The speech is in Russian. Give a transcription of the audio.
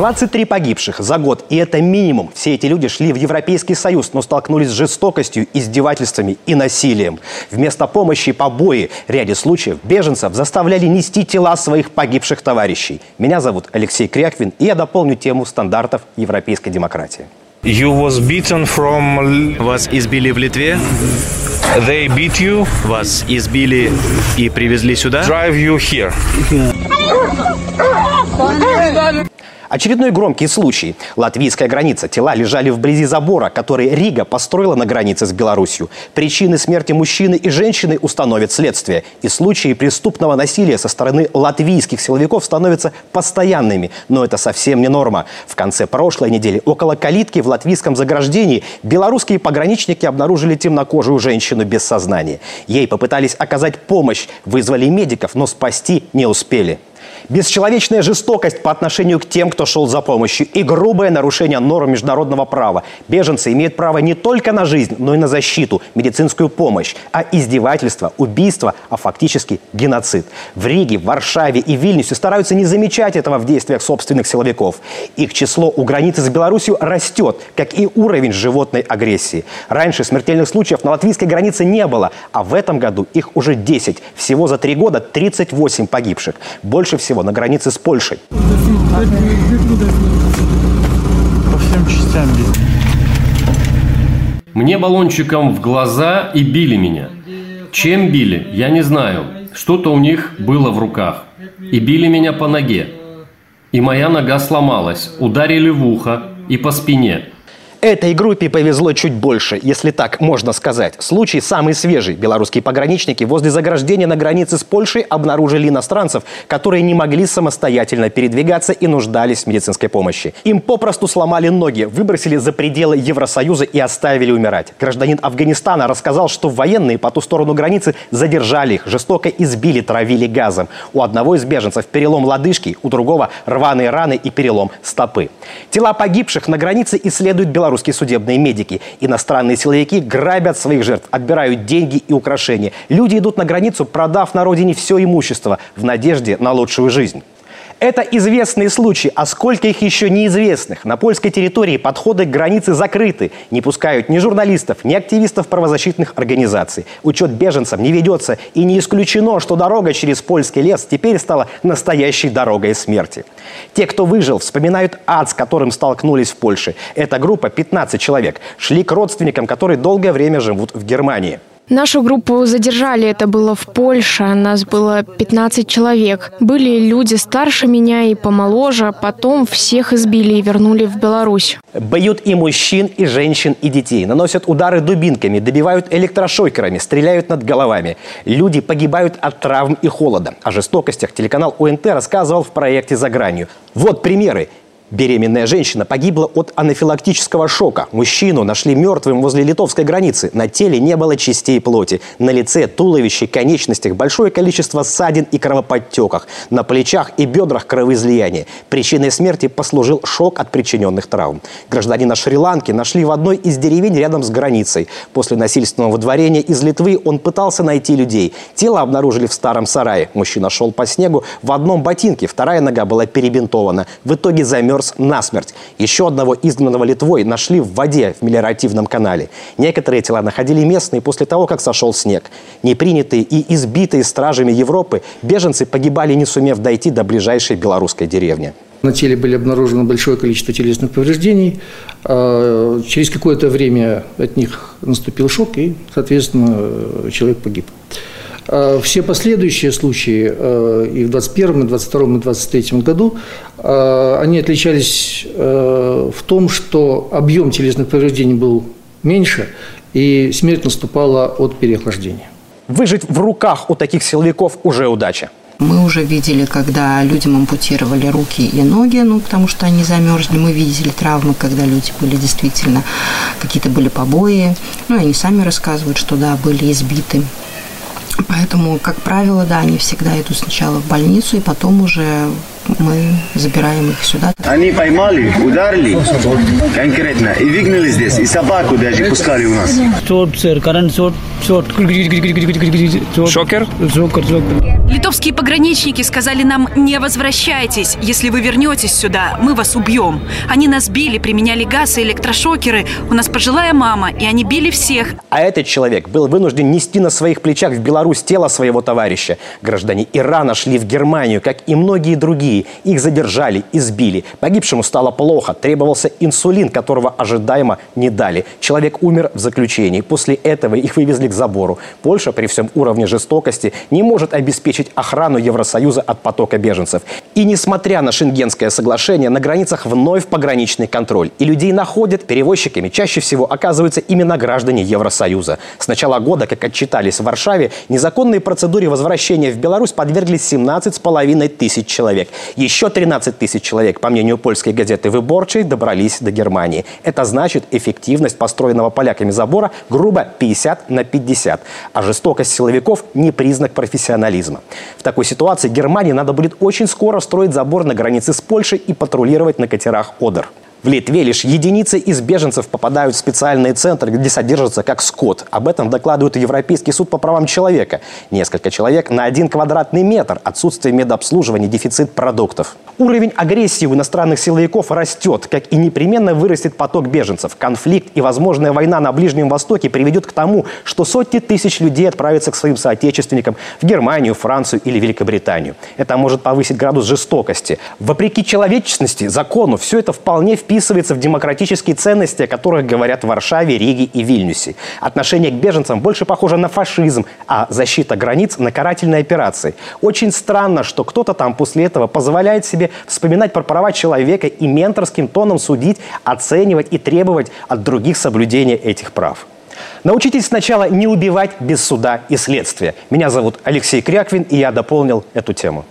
23 погибших за год, и это минимум. Все эти люди шли в Европейский Союз, но столкнулись с жестокостью, издевательствами и насилием. Вместо помощи и побои в ряде случаев беженцев заставляли нести тела своих погибших товарищей. Меня зовут Алексей Кряквин, и я дополню тему стандартов европейской демократии. You was beaten from... Вас избили в Литве? They beat you, Вас избили и привезли сюда? drive you here. Очередной громкий случай. Латвийская граница. Тела лежали вблизи забора, который Рига построила на границе с Беларусью. Причины смерти мужчины и женщины установит следствие. И случаи преступного насилия со стороны латвийских силовиков становятся постоянными. Но это совсем не норма. В конце прошлой недели около калитки в латвийском заграждении белорусские пограничники обнаружили темнокожую женщину без сознания. Ей попытались оказать помощь, вызвали медиков, но спасти не успели. Бесчеловечная жестокость по отношению к тем, кто шел за помощью, и грубое нарушение норм международного права. Беженцы имеют право не только на жизнь, но и на защиту, медицинскую помощь, а издевательство, убийство, а фактически геноцид. В Риге, Варшаве и Вильнюсе стараются не замечать этого в действиях собственных силовиков. Их число у границы с Беларусью растет, как и уровень животной агрессии. Раньше смертельных случаев на латвийской границе не было, а в этом году их уже 10. Всего за три года 38 погибших. Больше всего на границе с Польшей. По всем частям бить. Мне баллончиком в глаза и били меня. Чем били, я не знаю. Что-то у них было в руках. И били меня по ноге. И моя нога сломалась. Ударили в ухо и по спине. Этой группе повезло чуть больше, если так можно сказать. Случай самый свежий. Белорусские пограничники возле заграждения на границе с Польшей обнаружили иностранцев, которые не могли самостоятельно передвигаться и нуждались в медицинской помощи. Им попросту сломали ноги, выбросили за пределы Евросоюза и оставили умирать. Гражданин Афганистана рассказал, что военные по ту сторону границы задержали их, жестоко избили, травили газом. У одного из беженцев перелом лодыжки, у другого рваные раны и перелом стопы. Тела погибших на границе исследуют белорусские судебные медики. Иностранные силовики грабят своих жертв, отбирают деньги и украшения. Люди идут на границу, продав на родине все имущество в надежде на лучшую жизнь. Это известные случаи, а сколько их еще неизвестных. На польской территории подходы к границе закрыты. Не пускают ни журналистов, ни активистов правозащитных организаций. Учет беженцев не ведется. И не исключено, что дорога через польский лес теперь стала настоящей дорогой смерти. Те, кто выжил, вспоминают ад, с которым столкнулись в Польше. Эта группа, 15 человек, шли к родственникам, которые долгое время живут в Германии. Нашу группу задержали, это было в Польше, нас было 15 человек. Были люди старше меня и помоложе, потом всех избили и вернули в Беларусь. Бьют и мужчин, и женщин, и детей. Наносят удары дубинками, добивают электрошокерами, стреляют над головами. Люди погибают от травм и холода. О жестокостях телеканал ОНТ рассказывал в проекте «За гранью». Вот примеры. Беременная женщина погибла от анафилактического шока. Мужчину нашли мертвым возле литовской границы. На теле не было частей плоти. На лице, туловище, конечностях большое количество ссадин и кровоподтеках. На плечах и бедрах кровоизлияние. Причиной смерти послужил шок от причиненных травм. Гражданина Шри-Ланки нашли в одной из деревень рядом с границей. После насильственного выдворения из Литвы он пытался найти людей. Тело обнаружили в старом сарае. Мужчина шел по снегу в одном ботинке. Вторая нога была перебинтована. В итоге замерз насмерть. Еще одного изгнанного Литвой нашли в воде в мелиоративном канале. Некоторые тела находили местные после того, как сошел снег. Непринятые и избитые стражами Европы, беженцы погибали, не сумев дойти до ближайшей белорусской деревни. На теле были обнаружено большое количество телесных повреждений. А Через какое-то время от них наступил шок, и, соответственно, человек погиб. А Все последующие случаи э, и в 2021, и 2022, и 2023 году, э, они отличались э, в том, что объем телесных повреждений был меньше, и смерть наступала от переохлаждения. Выжить в руках у таких силовиков уже удача. Мы уже видели, когда людям ампутировали руки и ноги, ну, потому что они замерзли. Мы видели травмы, когда люди были действительно, какие-то были побои. Ну, и они сами рассказывают, что, да, были избиты. Поэтому, как правило, да, они всегда идут сначала в больницу и потом уже мы забираем их сюда. Они поймали, ударили конкретно и выгнали здесь, и собаку даже пускали у нас. Шокер? Литовские пограничники сказали нам, не возвращайтесь. Если вы вернетесь сюда, мы вас убьем. Они нас били, применяли газ и электрошокеры. У нас пожилая мама, и они били всех. А этот человек был вынужден нести на своих плечах в Беларусь тело своего товарища. Граждане Ирана шли в Германию, как и многие другие. Их задержали, избили. Погибшему стало плохо. Требовался инсулин, которого ожидаемо не дали. Человек умер в заключении. После этого их вывезли к забору. Польша при всем уровне жестокости не может обеспечить охрану Евросоюза от потока беженцев. И несмотря на Шенгенское соглашение, на границах вновь пограничный контроль. И людей находят перевозчиками. Чаще всего оказываются именно граждане Евросоюза. С начала года, как отчитались в Варшаве, незаконной процедуре возвращения в Беларусь подверглись 17,5 тысяч человек. Еще 13 тысяч человек, по мнению польской газеты «Выборчей», добрались до Германии. Это значит эффективность построенного поляками забора грубо 50 на 50. А жестокость силовиков – не признак профессионализма. В такой ситуации Германии надо будет очень скоро строить забор на границе с Польшей и патрулировать на катерах «Одер». В Литве лишь единицы из беженцев попадают в специальные центры, где содержатся как скот. Об этом докладывает Европейский суд по правам человека. Несколько человек на один квадратный метр. Отсутствие медобслуживания, дефицит продуктов. Уровень агрессии у иностранных силовиков растет, как и непременно вырастет поток беженцев. Конфликт и возможная война на Ближнем Востоке приведет к тому, что сотни тысяч людей отправятся к своим соотечественникам в Германию, Францию или Великобританию. Это может повысить градус жестокости. Вопреки человечности, закону, все это вполне вписывается в демократические ценности, о которых говорят в Варшаве, Риге и Вильнюсе. Отношение к беженцам больше похоже на фашизм, а защита границ на карательные операции. Очень странно, что кто-то там после этого позволяет себе вспоминать про права человека и менторским тоном судить, оценивать и требовать от других соблюдения этих прав. Научитесь сначала не убивать без суда и следствия. Меня зовут Алексей Кряквин, и я дополнил эту тему.